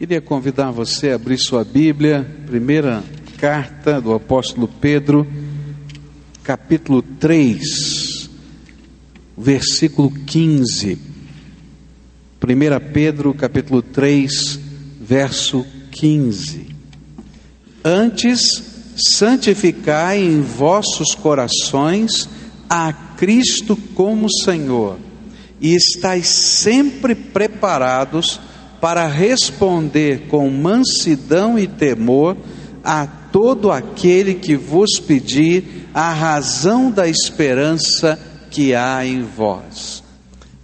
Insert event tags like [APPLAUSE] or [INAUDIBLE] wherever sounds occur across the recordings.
Queria convidar você a abrir sua Bíblia, primeira carta do apóstolo Pedro, capítulo 3, versículo 15. 1 Pedro, capítulo 3, verso 15. Antes, santificai em vossos corações a Cristo como Senhor, e estais sempre preparados para responder com mansidão e temor a todo aquele que vos pedir a razão da esperança que há em vós.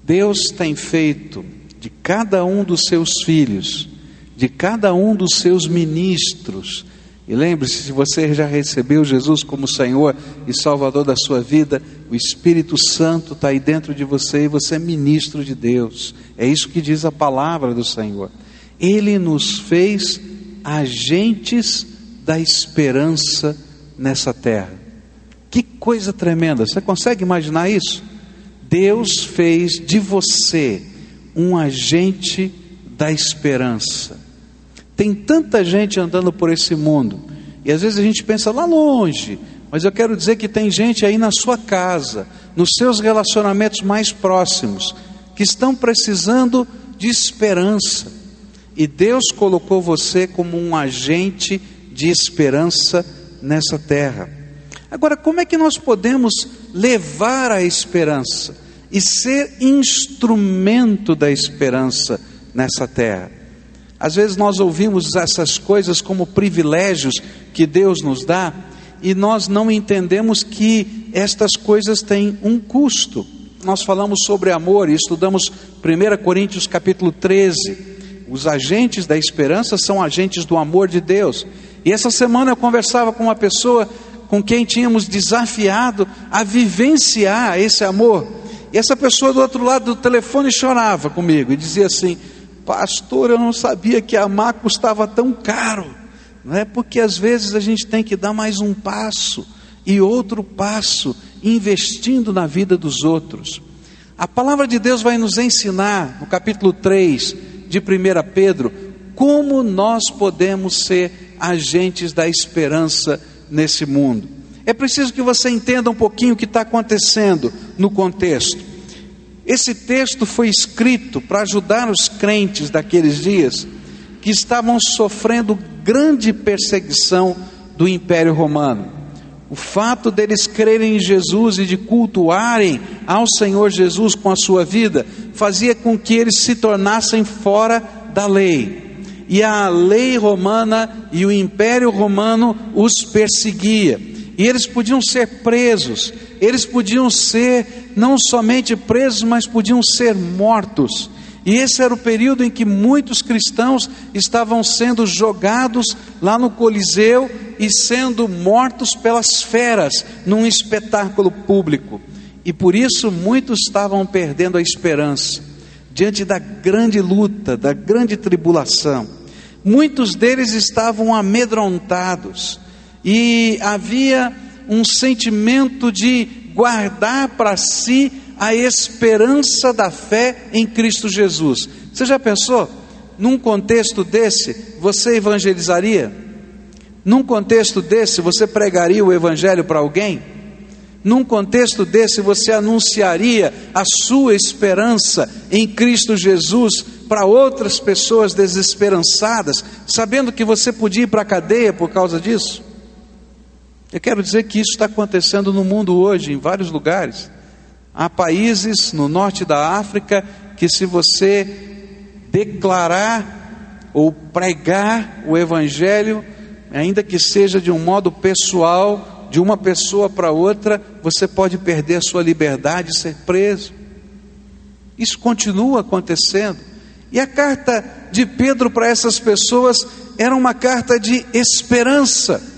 Deus tem feito de cada um dos seus filhos, de cada um dos seus ministros, e lembre-se, se você já recebeu Jesus como Senhor e Salvador da sua vida, o Espírito Santo está aí dentro de você e você é ministro de Deus. É isso que diz a palavra do Senhor. Ele nos fez agentes da esperança nessa terra. Que coisa tremenda! Você consegue imaginar isso? Deus fez de você um agente da esperança. Tem tanta gente andando por esse mundo, e às vezes a gente pensa lá longe, mas eu quero dizer que tem gente aí na sua casa, nos seus relacionamentos mais próximos, que estão precisando de esperança. E Deus colocou você como um agente de esperança nessa terra. Agora, como é que nós podemos levar a esperança e ser instrumento da esperança nessa terra? Às vezes nós ouvimos essas coisas como privilégios que Deus nos dá e nós não entendemos que estas coisas têm um custo. Nós falamos sobre amor e estudamos 1 Coríntios capítulo 13. Os agentes da esperança são agentes do amor de Deus. E essa semana eu conversava com uma pessoa com quem tínhamos desafiado a vivenciar esse amor. E essa pessoa do outro lado do telefone chorava comigo e dizia assim: Pastor, eu não sabia que amar custava tão caro. Não é porque às vezes a gente tem que dar mais um passo e outro passo, investindo na vida dos outros. A palavra de Deus vai nos ensinar, no capítulo 3 de 1 Pedro, como nós podemos ser agentes da esperança nesse mundo. É preciso que você entenda um pouquinho o que está acontecendo no contexto. Esse texto foi escrito para ajudar os crentes daqueles dias que estavam sofrendo grande perseguição do Império Romano. O fato deles crerem em Jesus e de cultuarem ao Senhor Jesus com a sua vida fazia com que eles se tornassem fora da lei. E a lei romana e o Império Romano os perseguia. E eles podiam ser presos, eles podiam ser não somente presos, mas podiam ser mortos. E esse era o período em que muitos cristãos estavam sendo jogados lá no Coliseu e sendo mortos pelas feras num espetáculo público. E por isso muitos estavam perdendo a esperança diante da grande luta, da grande tribulação. Muitos deles estavam amedrontados e havia um sentimento de guardar para si a esperança da fé em Cristo Jesus. Você já pensou? Num contexto desse, você evangelizaria? Num contexto desse, você pregaria o Evangelho para alguém? Num contexto desse, você anunciaria a sua esperança em Cristo Jesus para outras pessoas desesperançadas, sabendo que você podia ir para a cadeia por causa disso? Eu quero dizer que isso está acontecendo no mundo hoje, em vários lugares. Há países no norte da África que, se você declarar ou pregar o Evangelho, ainda que seja de um modo pessoal, de uma pessoa para outra, você pode perder a sua liberdade e ser preso. Isso continua acontecendo. E a carta de Pedro para essas pessoas era uma carta de esperança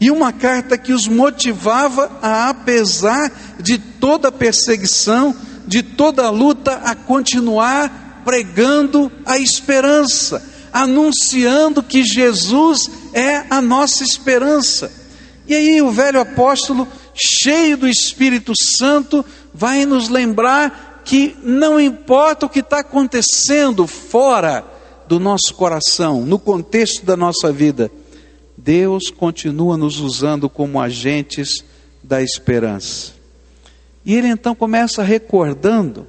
e uma carta que os motivava a, apesar de toda a perseguição, de toda a luta, a continuar pregando a esperança, anunciando que Jesus é a nossa esperança. E aí o velho apóstolo, cheio do Espírito Santo, vai nos lembrar que não importa o que está acontecendo fora do nosso coração, no contexto da nossa vida, Deus continua nos usando como agentes da esperança. E ele então começa recordando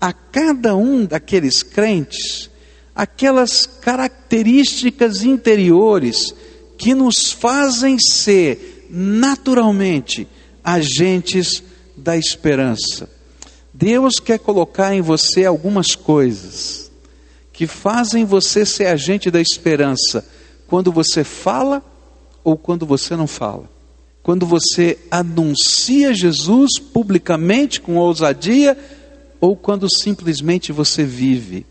a cada um daqueles crentes aquelas características interiores que nos fazem ser naturalmente agentes da esperança. Deus quer colocar em você algumas coisas que fazem você ser agente da esperança quando você fala ou quando você não fala. Quando você anuncia Jesus publicamente com ousadia ou quando simplesmente você vive.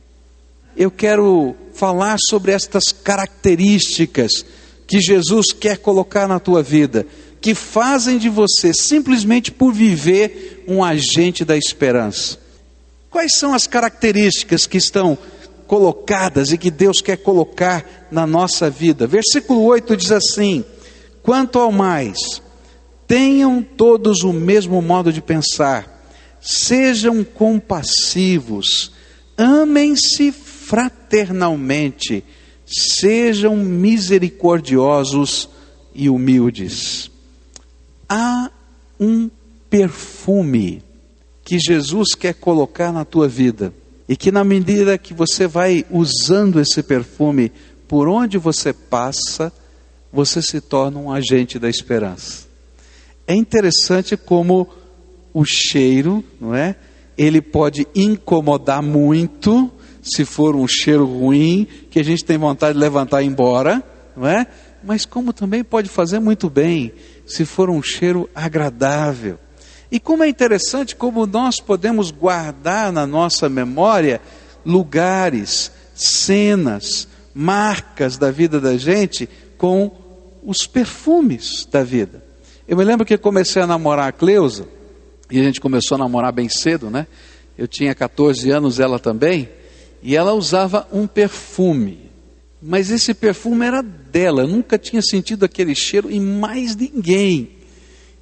Eu quero falar sobre estas características que Jesus quer colocar na tua vida, que fazem de você, simplesmente por viver, um agente da esperança. Quais são as características que estão colocadas e que Deus quer colocar na nossa vida? Versículo 8 diz assim: Quanto ao mais, tenham todos o mesmo modo de pensar, sejam compassivos, amem-se fraternalmente, sejam misericordiosos e humildes. Há um perfume que Jesus quer colocar na tua vida e que, na medida que você vai usando esse perfume por onde você passa, você se torna um agente da esperança. É interessante como o cheiro, não é? Ele pode incomodar muito, se for um cheiro ruim, que a gente tem vontade de levantar e ir embora, não é? Mas como também pode fazer muito bem, se for um cheiro agradável. E como é interessante como nós podemos guardar na nossa memória lugares, cenas, marcas da vida da gente com os perfumes da vida. Eu me lembro que comecei a namorar a Cleusa, e a gente começou a namorar bem cedo, né? Eu tinha 14 anos, ela também, e ela usava um perfume, mas esse perfume era dela, eu nunca tinha sentido aquele cheiro em mais ninguém,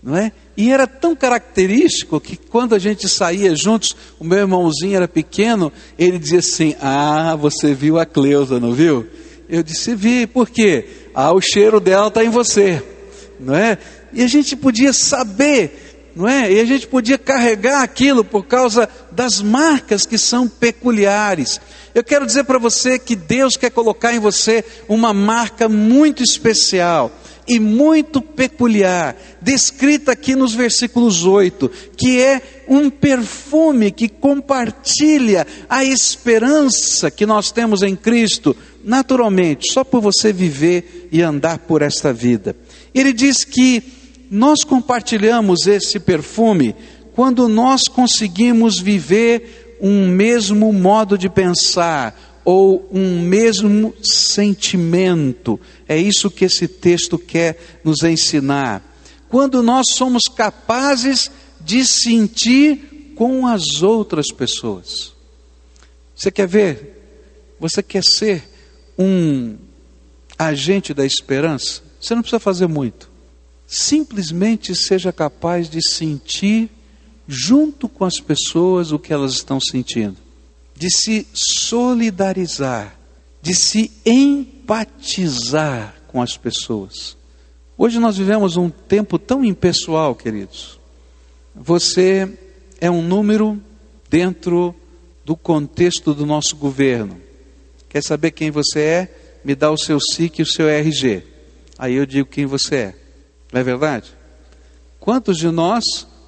não é? E era tão característico que quando a gente saía juntos, o meu irmãozinho era pequeno, ele dizia assim: Ah, você viu a Cleusa, não viu? Eu disse: Vi, por quê? Ah, o cheiro dela está em você, não é? E a gente podia saber não é? E a gente podia carregar aquilo por causa das marcas que são peculiares. Eu quero dizer para você que Deus quer colocar em você uma marca muito especial e muito peculiar, descrita aqui nos versículos 8, que é um perfume que compartilha a esperança que nós temos em Cristo, naturalmente, só por você viver e andar por esta vida. Ele diz que nós compartilhamos esse perfume quando nós conseguimos viver um mesmo modo de pensar ou um mesmo sentimento. É isso que esse texto quer nos ensinar. Quando nós somos capazes de sentir com as outras pessoas. Você quer ver? Você quer ser um agente da esperança? Você não precisa fazer muito simplesmente seja capaz de sentir junto com as pessoas o que elas estão sentindo, de se solidarizar, de se empatizar com as pessoas. Hoje nós vivemos um tempo tão impessoal, queridos. Você é um número dentro do contexto do nosso governo. Quer saber quem você é? Me dá o seu SIC e o seu RG. Aí eu digo quem você é. Não é verdade? Quantos de nós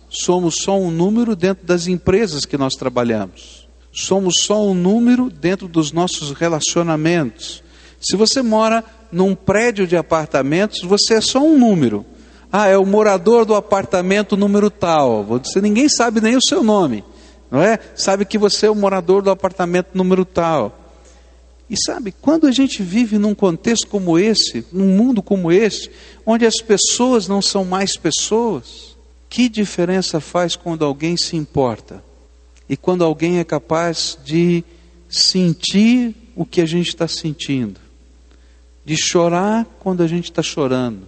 somos só um número dentro das empresas que nós trabalhamos? Somos só um número dentro dos nossos relacionamentos. Se você mora num prédio de apartamentos, você é só um número. Ah, é o morador do apartamento número tal. Você ninguém sabe nem o seu nome, não é? Sabe que você é o morador do apartamento número tal. E sabe, quando a gente vive num contexto como esse, num mundo como esse, onde as pessoas não são mais pessoas, que diferença faz quando alguém se importa? E quando alguém é capaz de sentir o que a gente está sentindo, de chorar quando a gente está chorando,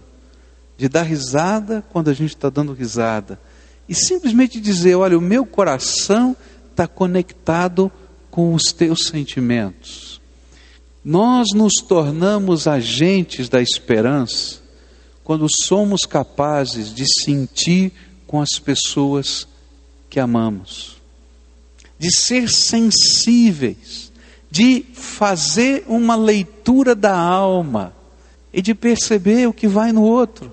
de dar risada quando a gente está dando risada, e simplesmente dizer: olha, o meu coração está conectado com os teus sentimentos. Nós nos tornamos agentes da esperança quando somos capazes de sentir com as pessoas que amamos, de ser sensíveis, de fazer uma leitura da alma e de perceber o que vai no outro.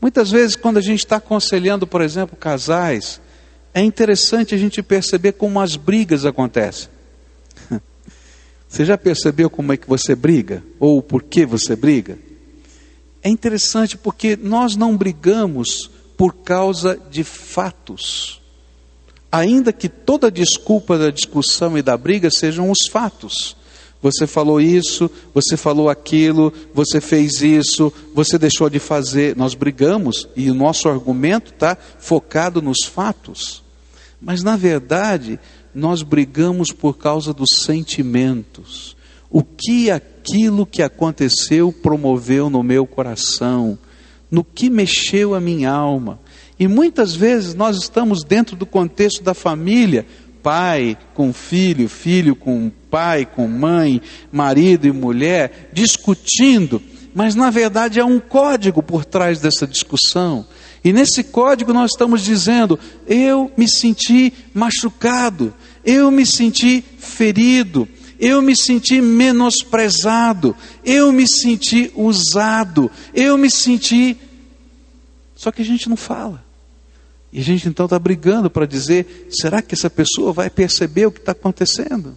Muitas vezes, quando a gente está aconselhando, por exemplo, casais, é interessante a gente perceber como as brigas acontecem. [LAUGHS] Você já percebeu como é que você briga? Ou por que você briga? É interessante porque nós não brigamos por causa de fatos. Ainda que toda desculpa da discussão e da briga sejam os fatos. Você falou isso, você falou aquilo, você fez isso, você deixou de fazer. Nós brigamos e o nosso argumento está focado nos fatos. Mas na verdade, nós brigamos por causa dos sentimentos. O que aquilo que aconteceu promoveu no meu coração, no que mexeu a minha alma. E muitas vezes nós estamos dentro do contexto da família, pai com filho, filho com pai, com mãe, marido e mulher, discutindo, mas na verdade há um código por trás dessa discussão. E nesse código nós estamos dizendo: eu me senti machucado, eu me senti ferido, eu me senti menosprezado, eu me senti usado, eu me senti. Só que a gente não fala. E a gente então está brigando para dizer: será que essa pessoa vai perceber o que está acontecendo?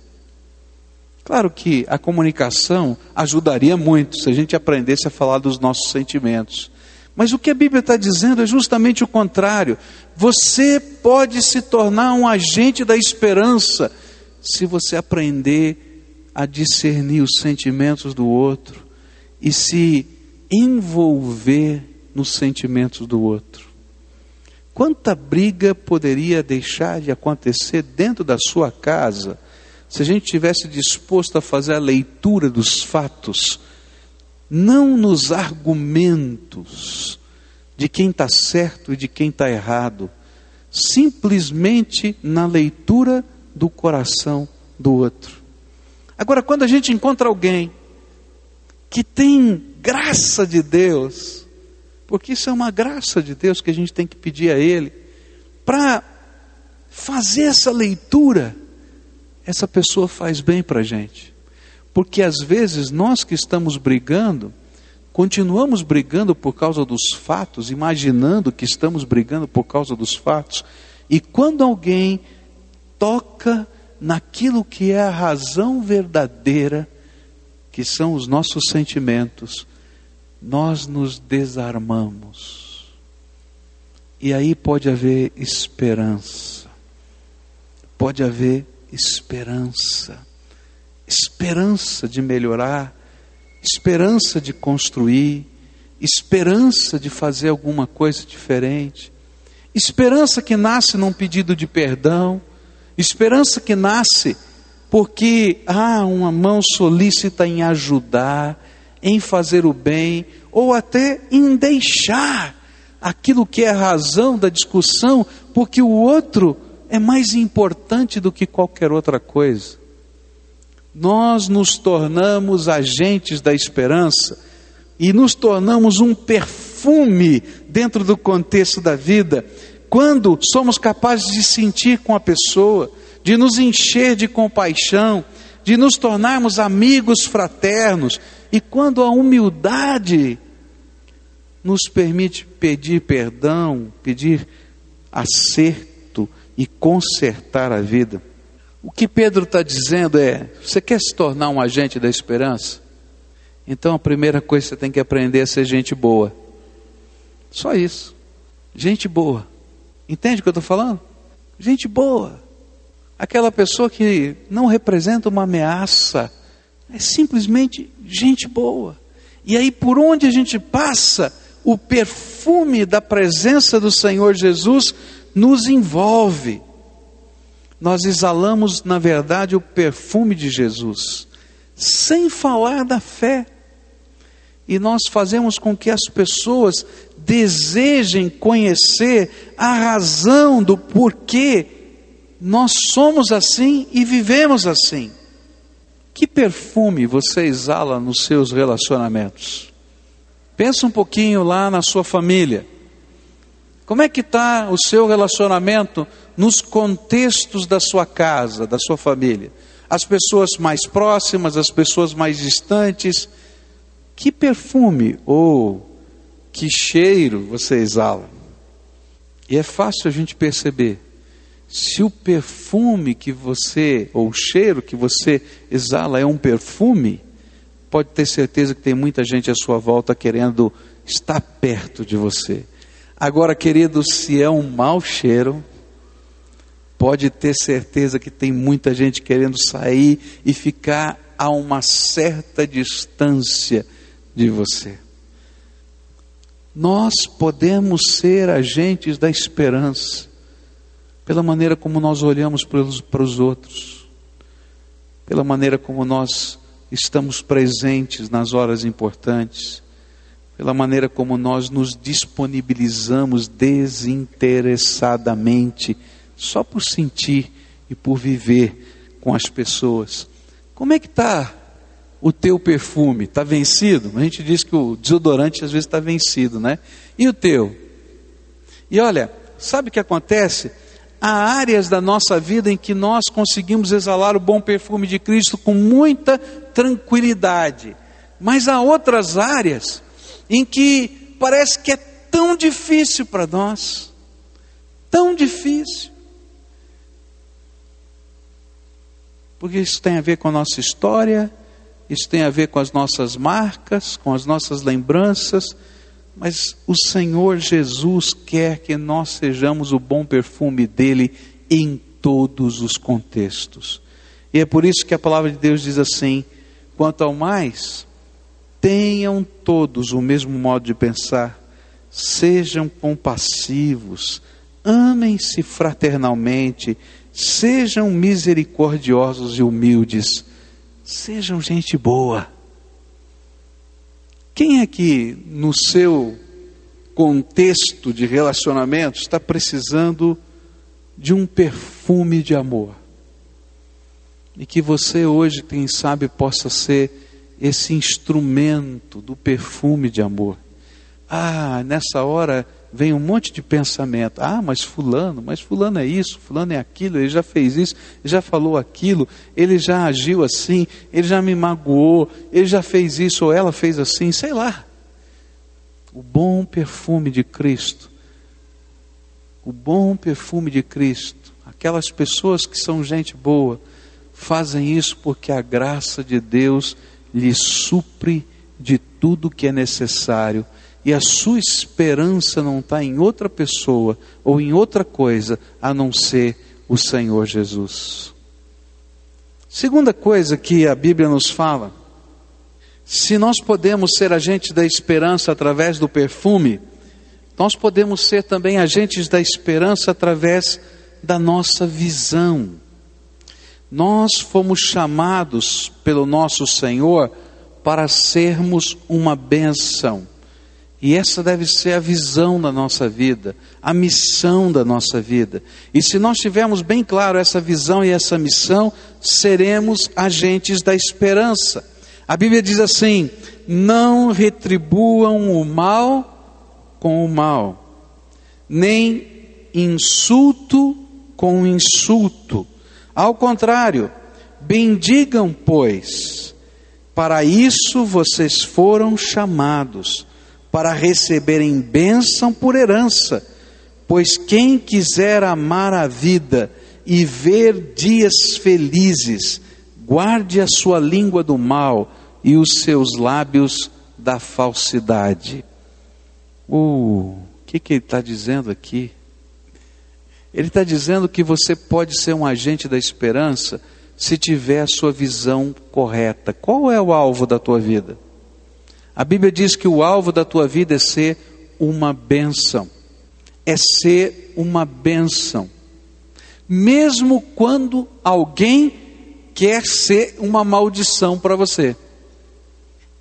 Claro que a comunicação ajudaria muito se a gente aprendesse a falar dos nossos sentimentos. Mas o que a Bíblia está dizendo é justamente o contrário. Você pode se tornar um agente da esperança se você aprender a discernir os sentimentos do outro e se envolver nos sentimentos do outro. Quanta briga poderia deixar de acontecer dentro da sua casa se a gente tivesse disposto a fazer a leitura dos fatos, não nos argumentos de quem está certo e de quem está errado, simplesmente na leitura do coração do outro. Agora, quando a gente encontra alguém que tem graça de Deus, porque isso é uma graça de Deus que a gente tem que pedir a Ele, para fazer essa leitura, essa pessoa faz bem para a gente. Porque às vezes nós que estamos brigando, continuamos brigando por causa dos fatos, imaginando que estamos brigando por causa dos fatos, e quando alguém toca naquilo que é a razão verdadeira, que são os nossos sentimentos, nós nos desarmamos. E aí pode haver esperança. Pode haver esperança. Esperança de melhorar, esperança de construir, esperança de fazer alguma coisa diferente. Esperança que nasce num pedido de perdão, esperança que nasce porque há ah, uma mão solícita em ajudar, em fazer o bem, ou até em deixar aquilo que é a razão da discussão, porque o outro é mais importante do que qualquer outra coisa. Nós nos tornamos agentes da esperança e nos tornamos um perfume dentro do contexto da vida, quando somos capazes de sentir com a pessoa, de nos encher de compaixão, de nos tornarmos amigos fraternos, e quando a humildade nos permite pedir perdão, pedir acerto e consertar a vida. O que Pedro está dizendo é: você quer se tornar um agente da esperança? Então a primeira coisa que você tem que aprender é ser gente boa. Só isso. Gente boa. Entende o que eu estou falando? Gente boa. Aquela pessoa que não representa uma ameaça, é simplesmente gente boa. E aí, por onde a gente passa, o perfume da presença do Senhor Jesus nos envolve. Nós exalamos, na verdade, o perfume de Jesus, sem falar da fé. E nós fazemos com que as pessoas desejem conhecer a razão do porquê nós somos assim e vivemos assim. Que perfume você exala nos seus relacionamentos? Pensa um pouquinho lá na sua família. Como é que está o seu relacionamento nos contextos da sua casa, da sua família? As pessoas mais próximas, as pessoas mais distantes. Que perfume ou que cheiro você exala? E é fácil a gente perceber se o perfume que você, ou o cheiro que você exala é um perfume, pode ter certeza que tem muita gente à sua volta querendo estar perto de você. Agora, querido, se é um mau cheiro, pode ter certeza que tem muita gente querendo sair e ficar a uma certa distância de você. Nós podemos ser agentes da esperança pela maneira como nós olhamos para os, outros, pela maneira como nós estamos presentes nas horas importantes, pela maneira como nós nos disponibilizamos desinteressadamente, só por sentir e por viver com as pessoas. Como é que está o teu perfume? Está vencido? A gente diz que o desodorante às vezes está vencido, né? E o teu? E olha, sabe o que acontece? Há áreas da nossa vida em que nós conseguimos exalar o bom perfume de Cristo com muita tranquilidade, mas há outras áreas em que parece que é tão difícil para nós, tão difícil. Porque isso tem a ver com a nossa história, isso tem a ver com as nossas marcas, com as nossas lembranças, mas o Senhor Jesus quer que nós sejamos o bom perfume dele em todos os contextos. E é por isso que a palavra de Deus diz assim: quanto ao mais, tenham todos o mesmo modo de pensar, sejam compassivos, amem-se fraternalmente, sejam misericordiosos e humildes, sejam gente boa quem é que no seu contexto de relacionamento está precisando de um perfume de amor? E que você hoje, quem sabe, possa ser esse instrumento do perfume de amor. Ah, nessa hora vem um monte de pensamento. Ah, mas fulano, mas fulano é isso, fulano é aquilo, ele já fez isso, já falou aquilo, ele já agiu assim, ele já me magoou, ele já fez isso ou ela fez assim, sei lá. O bom perfume de Cristo. O bom perfume de Cristo. Aquelas pessoas que são gente boa, fazem isso porque a graça de Deus lhes supre de tudo que é necessário e a sua esperança não está em outra pessoa ou em outra coisa a não ser o Senhor Jesus. Segunda coisa que a Bíblia nos fala, se nós podemos ser agentes da esperança através do perfume, nós podemos ser também agentes da esperança através da nossa visão. Nós fomos chamados pelo nosso Senhor para sermos uma benção. E essa deve ser a visão da nossa vida, a missão da nossa vida. E se nós tivermos bem claro essa visão e essa missão, seremos agentes da esperança. A Bíblia diz assim: não retribuam o mal com o mal, nem insulto com insulto. Ao contrário, bendigam, pois, para isso vocês foram chamados para receberem bênção por herança, pois quem quiser amar a vida e ver dias felizes, guarde a sua língua do mal e os seus lábios da falsidade. Uh, o que, que ele está dizendo aqui? Ele está dizendo que você pode ser um agente da esperança se tiver a sua visão correta. Qual é o alvo da tua vida? A Bíblia diz que o alvo da tua vida é ser uma bênção. É ser uma bênção. Mesmo quando alguém quer ser uma maldição para você.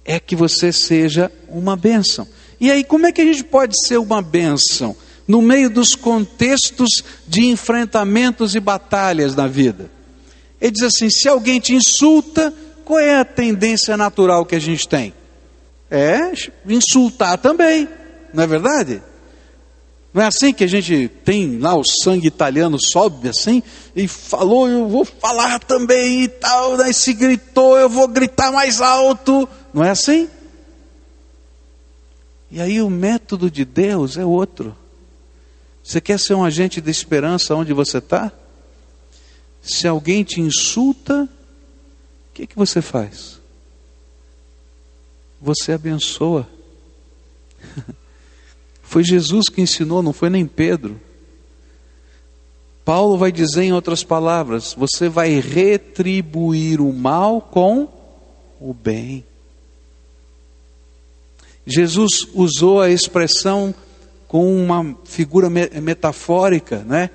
É que você seja uma bênção. E aí, como é que a gente pode ser uma bênção? No meio dos contextos de enfrentamentos e batalhas na vida. Ele diz assim: se alguém te insulta, qual é a tendência natural que a gente tem? É insultar também, não é verdade? Não é assim que a gente tem lá o sangue italiano sobe assim e falou, eu vou falar também e tal, daí se gritou, eu vou gritar mais alto. Não é assim? E aí o método de Deus é outro. Você quer ser um agente de esperança onde você está? Se alguém te insulta, o que, que você faz? Você abençoa. [LAUGHS] Foi Jesus que ensinou, não foi nem Pedro. Paulo vai dizer em outras palavras: você vai retribuir o mal com o bem. Jesus usou a expressão com uma figura metafórica, né?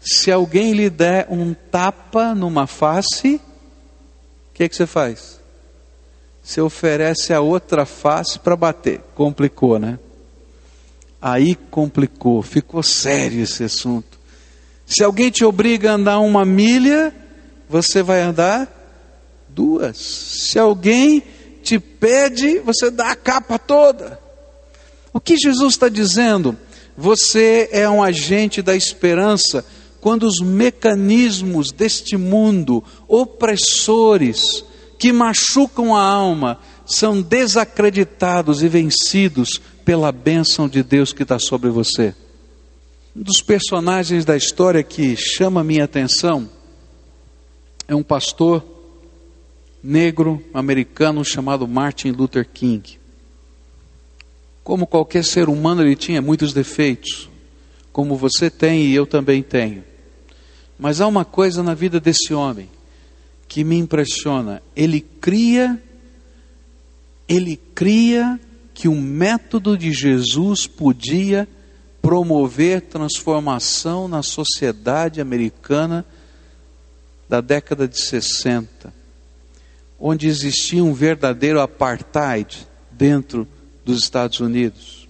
Se alguém lhe der um tapa numa face, o que, é que você faz? Você oferece a outra face para bater. Complicou, né? Aí complicou, ficou sério esse assunto. Se alguém te obriga a andar uma milha, você vai andar duas. Se alguém te pede, você dá a capa toda. O que Jesus está dizendo? Você é um agente da esperança quando os mecanismos deste mundo opressores que machucam a alma são desacreditados e vencidos pela bênção de Deus que está sobre você. Um dos personagens da história que chama minha atenção é um pastor negro americano chamado Martin Luther King. Como qualquer ser humano, ele tinha muitos defeitos, como você tem e eu também tenho. Mas há uma coisa na vida desse homem que me impressiona. Ele cria, ele cria que o método de Jesus podia promover transformação na sociedade americana da década de 60, onde existia um verdadeiro apartheid dentro dos Estados Unidos.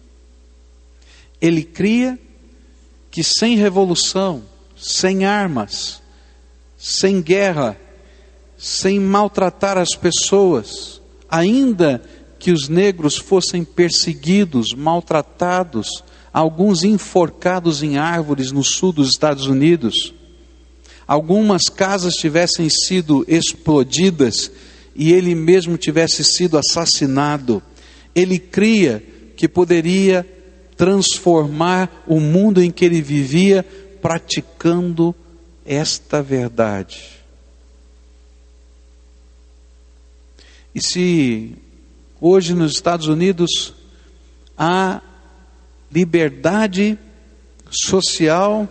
Ele cria que sem revolução, sem armas, sem guerra, sem maltratar as pessoas, ainda que os negros fossem perseguidos, maltratados, alguns enforcados em árvores no sul dos Estados Unidos, algumas casas tivessem sido explodidas e ele mesmo tivesse sido assassinado. Ele cria que poderia transformar o mundo em que ele vivia praticando esta verdade. E se hoje nos Estados Unidos há liberdade social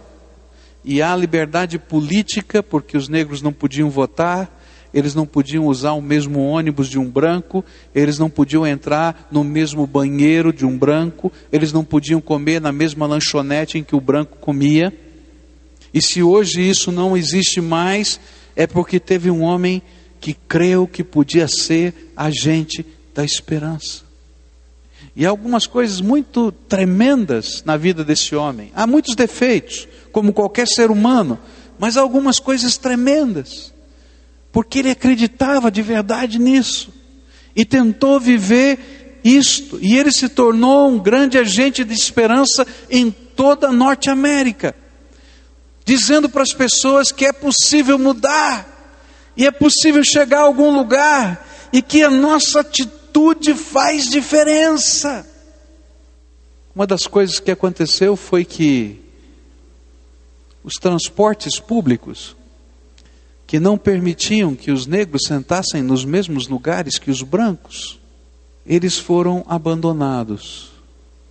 e há liberdade política, porque os negros não podiam votar, eles não podiam usar o mesmo ônibus de um branco, eles não podiam entrar no mesmo banheiro de um branco, eles não podiam comer na mesma lanchonete em que o branco comia. E se hoje isso não existe mais, é porque teve um homem que creu que podia ser agente da esperança. E há algumas coisas muito tremendas na vida desse homem. Há muitos defeitos, como qualquer ser humano, mas há algumas coisas tremendas, porque ele acreditava de verdade nisso. E tentou viver isto, e ele se tornou um grande agente de esperança em toda a Norte América, dizendo para as pessoas que é possível mudar, e é possível chegar a algum lugar, e que a nossa atitude faz diferença. Uma das coisas que aconteceu foi que os transportes públicos, que não permitiam que os negros sentassem nos mesmos lugares que os brancos, eles foram abandonados.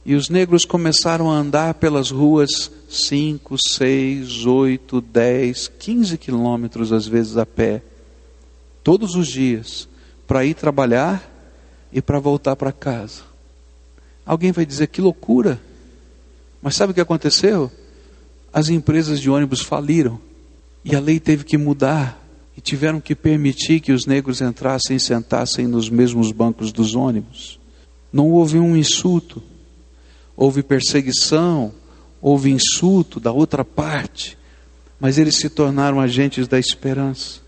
E os negros começaram a andar pelas ruas 5, 6, 8, 10, 15 quilômetros às vezes a pé, todos os dias, para ir trabalhar e para voltar para casa. Alguém vai dizer que loucura. Mas sabe o que aconteceu? As empresas de ônibus faliram e a lei teve que mudar e tiveram que permitir que os negros entrassem e sentassem nos mesmos bancos dos ônibus. Não houve um insulto, houve perseguição, houve insulto da outra parte, mas eles se tornaram agentes da esperança.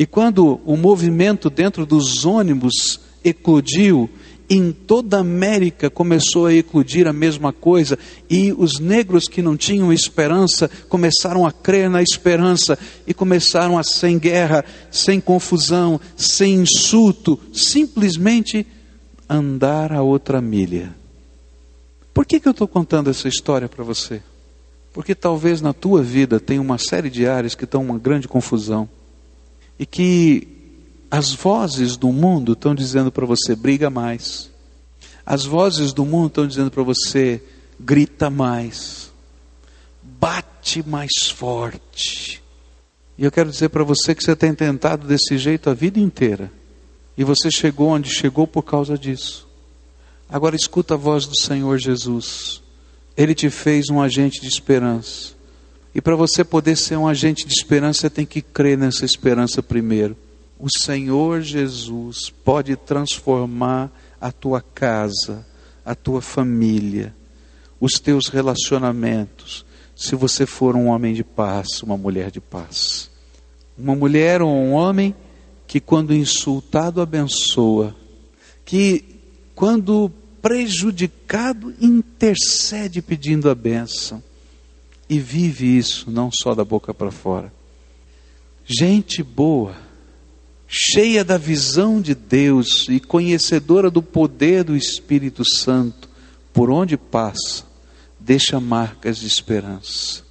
E quando o movimento dentro dos ônibus eclodiu, em toda a América começou a eclodir a mesma coisa, e os negros que não tinham esperança começaram a crer na esperança e começaram a, sem guerra, sem confusão, sem insulto, simplesmente andar a outra milha. Por que, que eu estou contando essa história para você? Porque talvez na tua vida tenha uma série de áreas que estão uma grande confusão e que as vozes do mundo estão dizendo para você: briga mais. As vozes do mundo estão dizendo para você: grita mais. Bate mais forte. E eu quero dizer para você que você tem tentado desse jeito a vida inteira. E você chegou onde chegou por causa disso. Agora escuta a voz do Senhor Jesus. Ele te fez um agente de esperança. E para você poder ser um agente de esperança, você tem que crer nessa esperança primeiro o Senhor Jesus pode transformar a tua casa, a tua família, os teus relacionamentos, se você for um homem de paz, uma mulher de paz. Uma mulher ou um homem que, quando insultado, abençoa, que, quando prejudicado, intercede pedindo a bênção e vive isso, não só da boca para fora. Gente boa cheia da visão de Deus e conhecedora do poder do Espírito Santo, por onde passa, deixa marcas de esperança.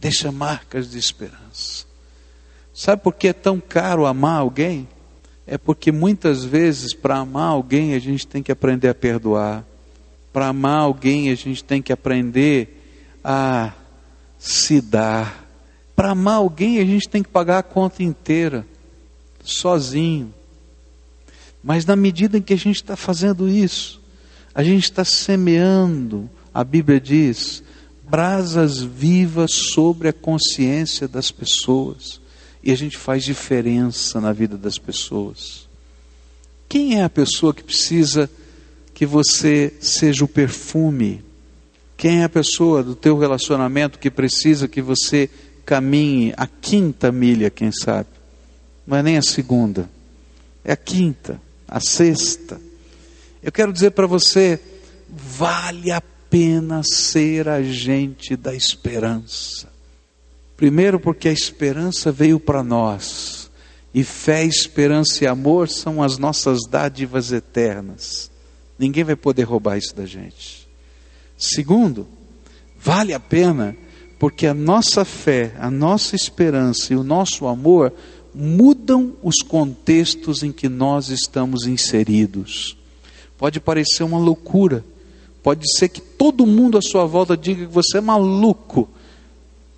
Deixa marcas de esperança. Sabe por que é tão caro amar alguém? É porque muitas vezes, para amar alguém, a gente tem que aprender a perdoar. Para amar alguém, a gente tem que aprender a se dar. Para amar alguém, a gente tem que pagar a conta inteira sozinho. Mas na medida em que a gente está fazendo isso, a gente está semeando, a Bíblia diz, brasas vivas sobre a consciência das pessoas. E a gente faz diferença na vida das pessoas. Quem é a pessoa que precisa que você seja o perfume? Quem é a pessoa do teu relacionamento que precisa que você caminhe a quinta milha, quem sabe? não é nem a segunda, é a quinta, a sexta. Eu quero dizer para você, vale a pena ser agente da esperança. Primeiro, porque a esperança veio para nós, e fé, esperança e amor são as nossas dádivas eternas. Ninguém vai poder roubar isso da gente. Segundo, vale a pena, porque a nossa fé, a nossa esperança e o nosso amor mudam os contextos em que nós estamos inseridos. Pode parecer uma loucura, pode ser que todo mundo à sua volta diga que você é maluco,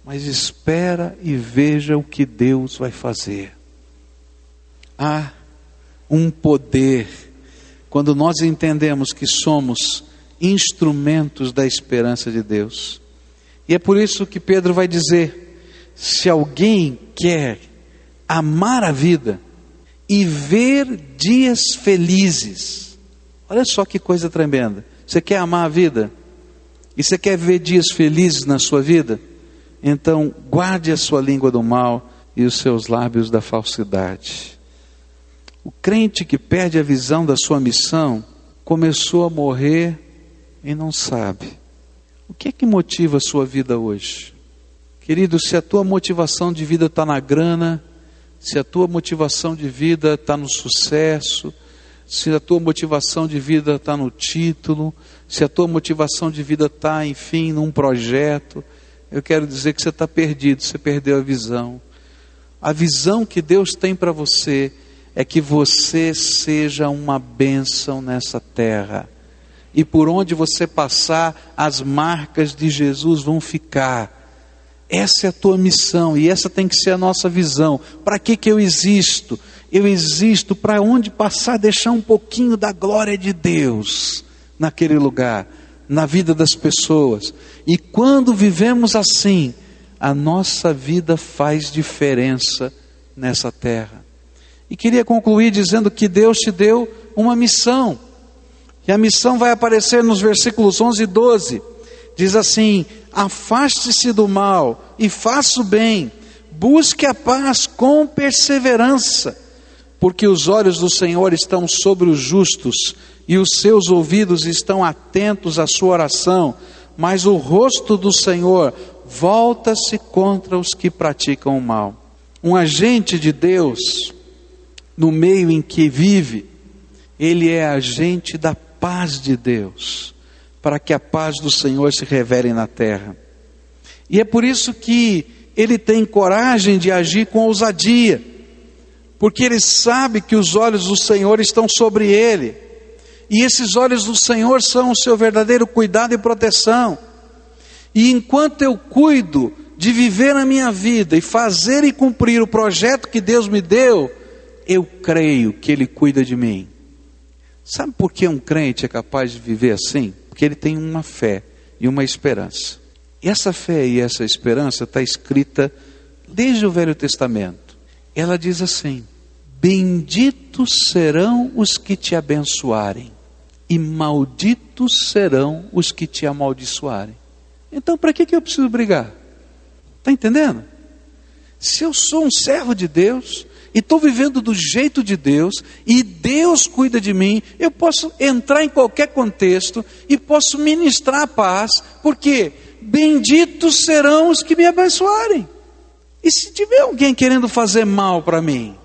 mas espera e veja o que Deus vai fazer. Há um poder quando nós entendemos que somos instrumentos da esperança de Deus. E é por isso que Pedro vai dizer: se alguém quer amar a vida e ver dias felizes. Olha só que coisa tremenda. Você quer amar a vida? E você quer ver dias felizes na sua vida? Então, guarde a sua língua do mal e os seus lábios da falsidade. O crente que perde a visão da sua missão começou a morrer e não sabe. O que é que motiva a sua vida hoje? Querido, se a tua motivação de vida está na grana, se a tua motivação de vida está no sucesso, se a tua motivação de vida está no título, se a tua motivação de vida está, enfim, num projeto, eu quero dizer que você está perdido, você perdeu a visão. A visão que Deus tem para você é que você seja uma bênção nessa terra. E por onde você passar, as marcas de Jesus vão ficar essa é a tua missão e essa tem que ser a nossa visão. Para que, que eu existo? Eu existo para onde passar, deixar um pouquinho da glória de Deus naquele lugar, na vida das pessoas. E quando vivemos assim, a nossa vida faz diferença nessa terra. E queria concluir dizendo que Deus te deu uma missão. E a missão vai aparecer nos versículos 11 e 12. Diz assim: Afaste-se do mal e faça o bem, Busque a paz com perseverança, porque os olhos do Senhor estão sobre os justos e os seus ouvidos estão atentos à sua oração, mas o rosto do Senhor volta-se contra os que praticam o mal. Um agente de Deus, no meio em que vive, ele é agente da paz de Deus, para que a paz do Senhor se revele na terra. E é por isso que ele tem coragem de agir com ousadia, porque ele sabe que os olhos do Senhor estão sobre ele, e esses olhos do Senhor são o seu verdadeiro cuidado e proteção. E enquanto eu cuido de viver a minha vida e fazer e cumprir o projeto que Deus me deu, eu creio que Ele cuida de mim. Sabe por que um crente é capaz de viver assim? Porque ele tem uma fé e uma esperança. E essa fé e essa esperança está escrita desde o Velho Testamento. Ela diz assim: Benditos serão os que te abençoarem, e malditos serão os que te amaldiçoarem. Então, para que, que eu preciso brigar? Está entendendo? Se eu sou um servo de Deus e estou vivendo do jeito de Deus e Deus cuida de mim, eu posso entrar em qualquer contexto e posso ministrar a paz, porque benditos serão os que me abençoarem. E se tiver alguém querendo fazer mal para mim,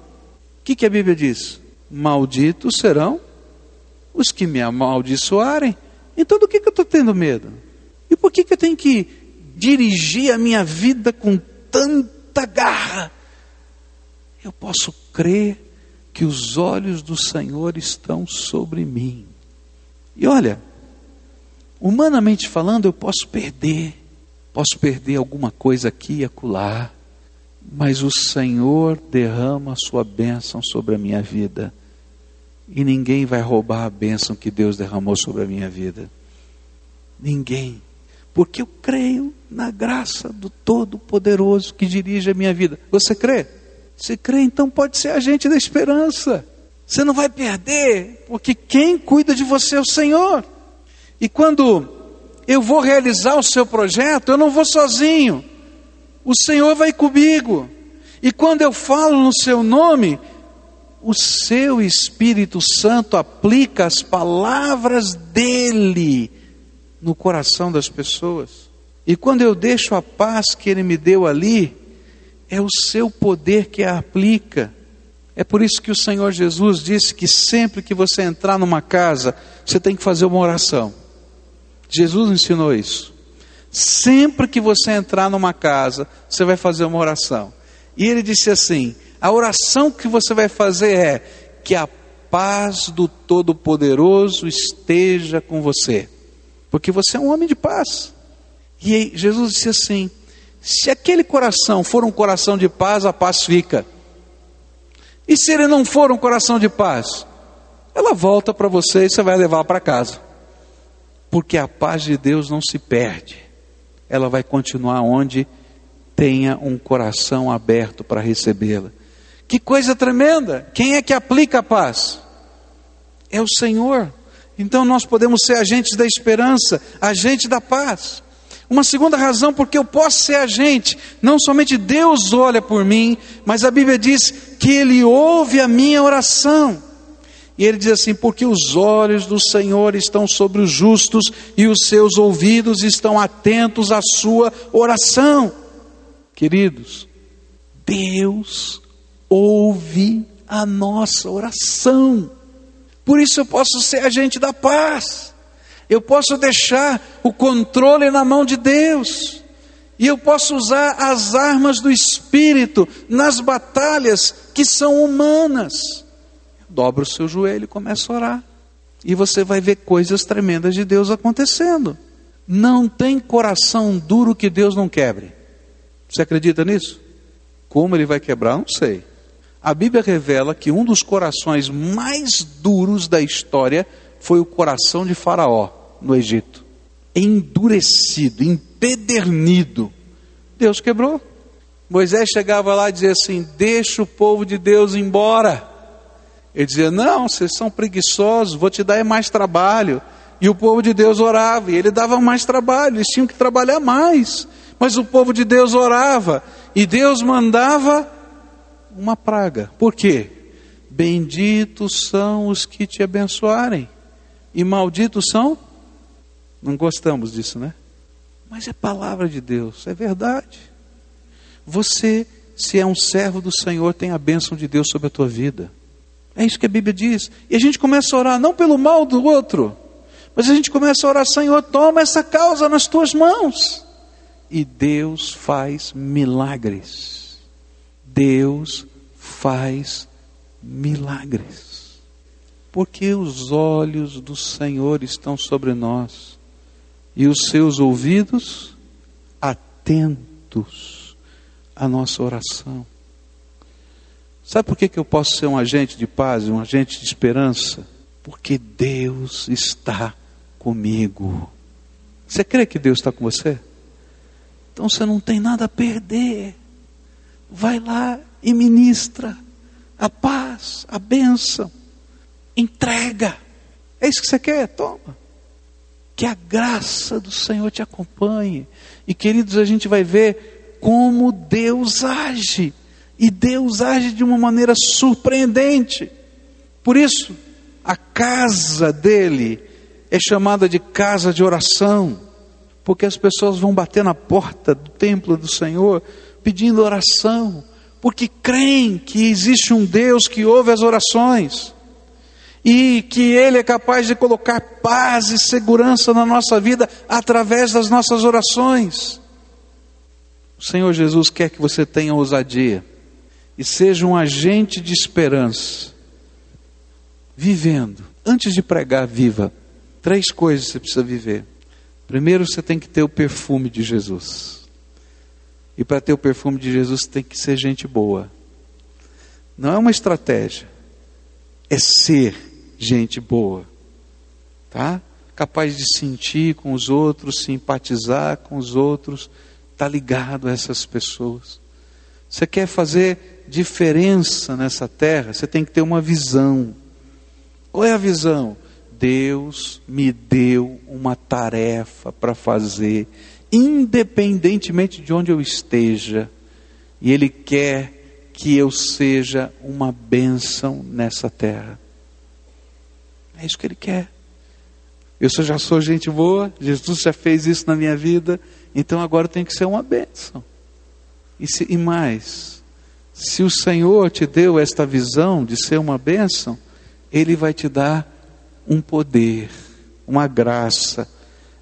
o que, que a Bíblia diz? Malditos serão os que me amaldiçoarem. Então do que, que eu estou tendo medo? E por que, que eu tenho que dirigir a minha vida com tanta garra? Eu posso crer que os olhos do Senhor estão sobre mim. E olha, humanamente falando, eu posso perder, posso perder alguma coisa aqui e acolá, mas o Senhor derrama a sua bênção sobre a minha vida. E ninguém vai roubar a bênção que Deus derramou sobre a minha vida. Ninguém porque eu creio na graça do Todo-Poderoso que dirige a minha vida. Você crê? Se crê, então pode ser agente da esperança. Você não vai perder, porque quem cuida de você é o Senhor. E quando eu vou realizar o seu projeto, eu não vou sozinho. O Senhor vai comigo. E quando eu falo no seu nome, o seu Espírito Santo aplica as palavras dele no coração das pessoas. E quando eu deixo a paz que Ele me deu ali, é o seu poder que a aplica. É por isso que o Senhor Jesus disse que sempre que você entrar numa casa, você tem que fazer uma oração. Jesus ensinou isso. Sempre que você entrar numa casa, você vai fazer uma oração. E ele disse assim: a oração que você vai fazer é que a paz do Todo-Poderoso esteja com você porque você é um homem de paz. E aí, Jesus disse assim: se aquele coração for um coração de paz, a paz fica. E se ele não for um coração de paz, ela volta para você e você vai levar para casa. Porque a paz de Deus não se perde, ela vai continuar onde tenha um coração aberto para recebê-la. Que coisa tremenda! Quem é que aplica a paz? É o Senhor. Então nós podemos ser agentes da esperança, agentes da paz. Uma segunda razão porque eu posso ser agente, não somente Deus olha por mim, mas a Bíblia diz que Ele ouve a minha oração. E ele diz assim: porque os olhos do Senhor estão sobre os justos e os seus ouvidos estão atentos à sua oração. Queridos, Deus ouve a nossa oração. Por isso eu posso ser agente da paz. Eu posso deixar o controle na mão de Deus. E eu posso usar as armas do Espírito nas batalhas que são humanas. Dobra o seu joelho e começa a orar. E você vai ver coisas tremendas de Deus acontecendo. Não tem coração duro que Deus não quebre. Você acredita nisso? Como ele vai quebrar, não sei. A Bíblia revela que um dos corações mais duros da história foi o coração de Faraó no Egito. Endurecido, empedernido. Deus quebrou. Moisés chegava lá e dizia assim: Deixa o povo de Deus embora. Ele dizia: Não, vocês são preguiçosos, vou te dar mais trabalho. E o povo de Deus orava, e ele dava mais trabalho, eles tinham que trabalhar mais. Mas o povo de Deus orava e Deus mandava uma praga. Por quê? Benditos são os que te abençoarem, e malditos são. Não gostamos disso, né? Mas é palavra de Deus, é verdade. Você, se é um servo do Senhor, tem a bênção de Deus sobre a tua vida. É isso que a Bíblia diz. E a gente começa a orar não pelo mal do outro, mas a gente começa a orar, Senhor, toma essa causa nas tuas mãos. E Deus faz milagres. Deus faz milagres. Porque os olhos do Senhor estão sobre nós e os seus ouvidos atentos à nossa oração. Sabe por que, que eu posso ser um agente de paz, um agente de esperança? Porque Deus está comigo. Você crê que Deus está com você? Então você não tem nada a perder. Vai lá e ministra a paz, a bênção. Entrega. É isso que você quer? Toma. Que a graça do Senhor te acompanhe. E queridos, a gente vai ver como Deus age. E Deus age de uma maneira surpreendente. Por isso, a casa dele é chamada de casa de oração, porque as pessoas vão bater na porta do templo do Senhor pedindo oração, porque creem que existe um Deus que ouve as orações e que Ele é capaz de colocar paz e segurança na nossa vida através das nossas orações. O Senhor Jesus quer que você tenha ousadia e seja um agente de esperança, vivendo. Antes de pregar, viva. Três coisas você precisa viver. Primeiro, você tem que ter o perfume de Jesus. E para ter o perfume de Jesus, tem que ser gente boa. Não é uma estratégia, é ser gente boa, tá? Capaz de sentir com os outros, simpatizar com os outros, tá ligado a essas pessoas. Você quer fazer diferença nessa terra, você tem que ter uma visão. Qual é a visão? Deus me deu uma tarefa para fazer, independentemente de onde eu esteja, e Ele quer que eu seja uma bênção nessa terra. É isso que Ele quer. Eu já sou gente boa, Jesus já fez isso na minha vida, então agora tenho que ser uma bênção. E, se, e mais, se o Senhor te deu esta visão de ser uma bênção, Ele vai te dar um poder, uma graça.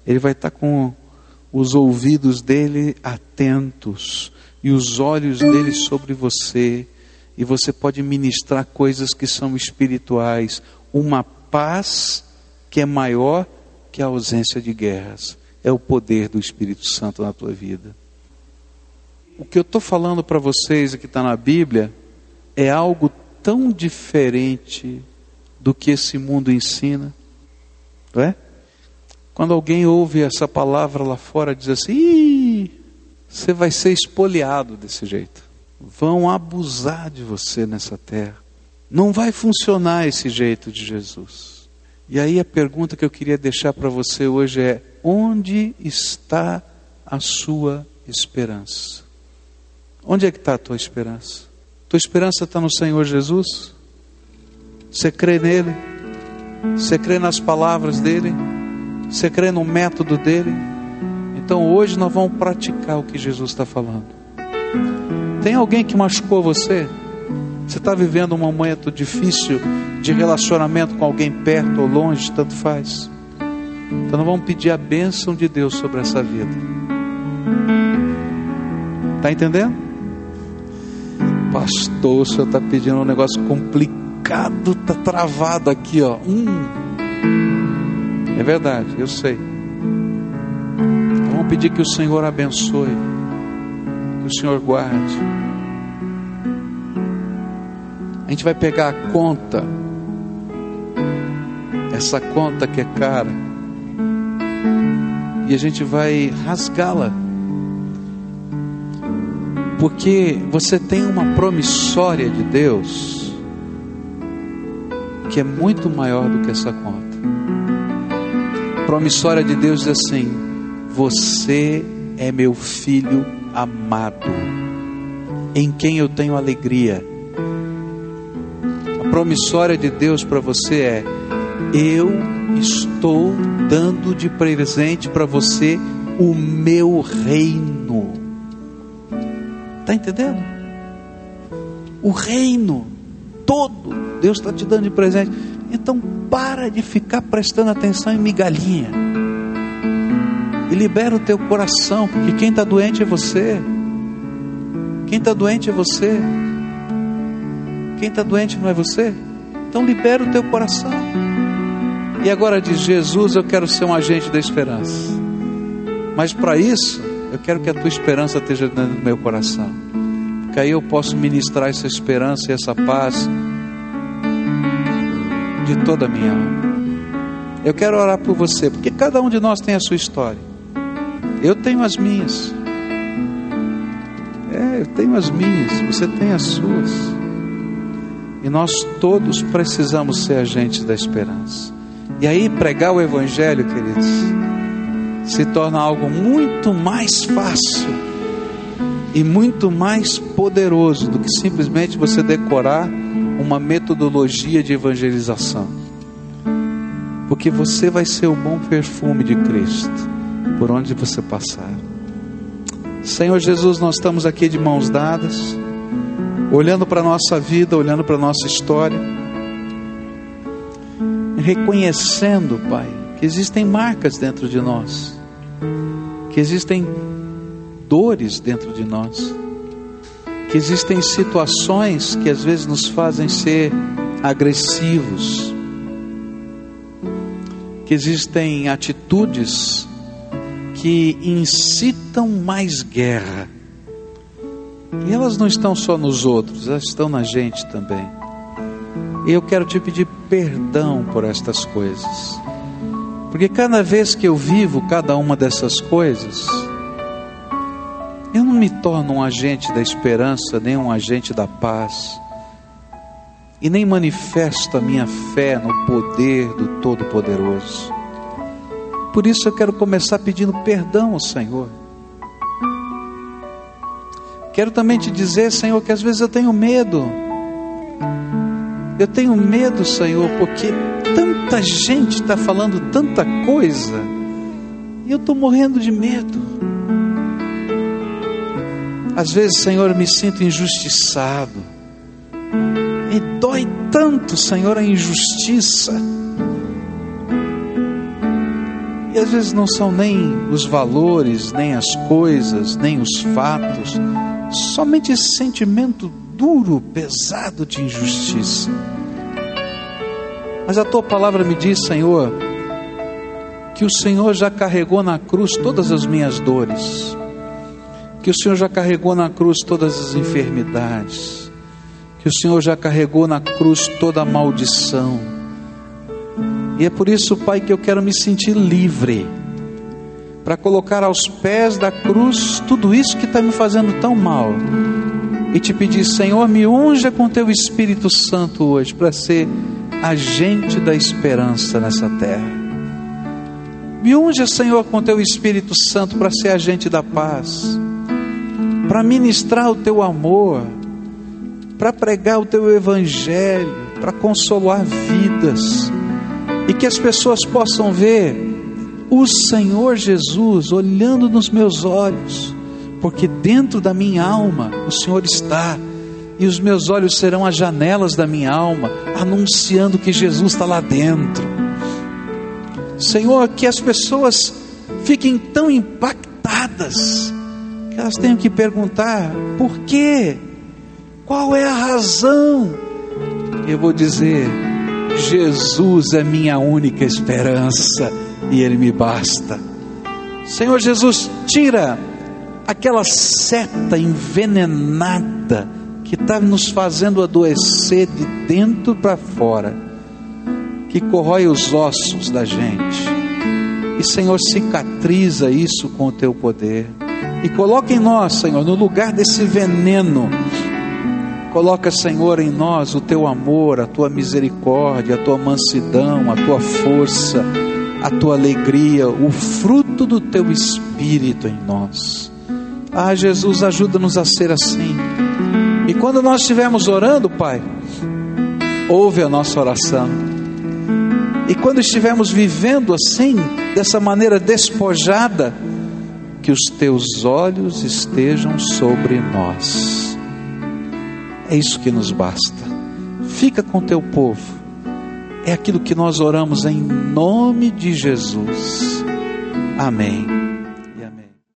Ele vai estar com os ouvidos dele atentos e os olhos dele sobre você. E você pode ministrar coisas que são espirituais, uma paz que é maior que a ausência de guerras. É o poder do Espírito Santo na tua vida. O que eu estou falando para vocês que está na Bíblia é algo tão diferente do que esse mundo ensina. Não é? Quando alguém ouve essa palavra lá fora, diz assim: você vai ser espoliado desse jeito. Vão abusar de você nessa terra. Não vai funcionar esse jeito de Jesus. E aí a pergunta que eu queria deixar para você hoje é: onde está a sua esperança? Onde é que está a tua esperança? Tua esperança está no Senhor Jesus? Você crê nele? Você crê nas palavras dele? Você crê no método dele? Então hoje nós vamos praticar o que Jesus está falando. Tem alguém que machucou você? Você está vivendo um momento difícil de relacionamento com alguém perto ou longe, tanto faz. Então nós vamos pedir a bênção de Deus sobre essa vida. Está entendendo? Pastor, o senhor está pedindo um negócio complicado está travado aqui, ó. Hum. É verdade, eu sei. Então, vamos pedir que o Senhor abençoe, que o Senhor guarde. A gente vai pegar a conta, essa conta que é cara, e a gente vai rasgá-la. Porque você tem uma promissória de Deus que é muito maior do que essa conta. Promissória de Deus diz assim: Você é meu filho amado, em quem eu tenho alegria. Promissória de Deus para você é: eu estou dando de presente para você o meu reino. Está entendendo? O reino todo Deus está te dando de presente. Então para de ficar prestando atenção em migalhinha. E libera o teu coração, porque quem está doente é você. Quem está doente é você. Quem está doente não é você? Então libera o teu coração. E agora diz: Jesus, eu quero ser um agente da esperança. Mas para isso, eu quero que a tua esperança esteja dentro do meu coração. Porque aí eu posso ministrar essa esperança e essa paz de toda a minha alma. Eu quero orar por você, porque cada um de nós tem a sua história. Eu tenho as minhas. É, eu tenho as minhas, você tem as suas. E nós todos precisamos ser agentes da esperança. E aí pregar o evangelho, queridos, se torna algo muito mais fácil e muito mais poderoso do que simplesmente você decorar uma metodologia de evangelização. Porque você vai ser o bom perfume de Cristo por onde você passar. Senhor Jesus, nós estamos aqui de mãos dadas, olhando para a nossa vida, olhando para a nossa história, reconhecendo, Pai, que existem marcas dentro de nós, que existem dores dentro de nós que existem situações que às vezes nos fazem ser agressivos, que existem atitudes que incitam mais guerra. E elas não estão só nos outros, elas estão na gente também. E eu quero te pedir perdão por estas coisas. Porque cada vez que eu vivo cada uma dessas coisas, eu não me torno um agente da esperança, nem um agente da paz, e nem manifesto a minha fé no poder do Todo-Poderoso. Por isso eu quero começar pedindo perdão ao Senhor. Quero também te dizer, Senhor, que às vezes eu tenho medo. Eu tenho medo, Senhor, porque tanta gente está falando tanta coisa, e eu estou morrendo de medo. Às vezes, Senhor, eu me sinto injustiçado. Me dói tanto, Senhor, a injustiça. E às vezes não são nem os valores, nem as coisas, nem os fatos, somente esse sentimento duro, pesado de injustiça. Mas a tua palavra me diz, Senhor, que o Senhor já carregou na cruz todas as minhas dores que o Senhor já carregou na cruz todas as enfermidades, que o Senhor já carregou na cruz toda a maldição. E é por isso, Pai, que eu quero me sentir livre para colocar aos pés da cruz tudo isso que está me fazendo tão mal e te pedir, Senhor, me unja com teu Espírito Santo hoje para ser agente da esperança nessa terra. Me unja, Senhor, com teu Espírito Santo para ser agente da paz para ministrar o teu amor, para pregar o teu evangelho, para consolar vidas, e que as pessoas possam ver o Senhor Jesus olhando nos meus olhos, porque dentro da minha alma o Senhor está, e os meus olhos serão as janelas da minha alma, anunciando que Jesus está lá dentro. Senhor, que as pessoas fiquem tão impactadas que elas tenham que perguntar: por quê? Qual é a razão? Eu vou dizer: Jesus é minha única esperança e Ele me basta. Senhor Jesus, tira aquela seta envenenada que está nos fazendo adoecer de dentro para fora, que corrói os ossos da gente. E Senhor, cicatriza isso com o teu poder. E coloca em nós, Senhor, no lugar desse veneno, coloca, Senhor, em nós o teu amor, a tua misericórdia, a tua mansidão, a tua força, a tua alegria, o fruto do teu espírito em nós. Ah, Jesus, ajuda-nos a ser assim. E quando nós estivermos orando, Pai, ouve a nossa oração. E quando estivermos vivendo assim, dessa maneira despojada, que os teus olhos estejam sobre nós. É isso que nos basta. Fica com teu povo. É aquilo que nós oramos em nome de Jesus. Amém.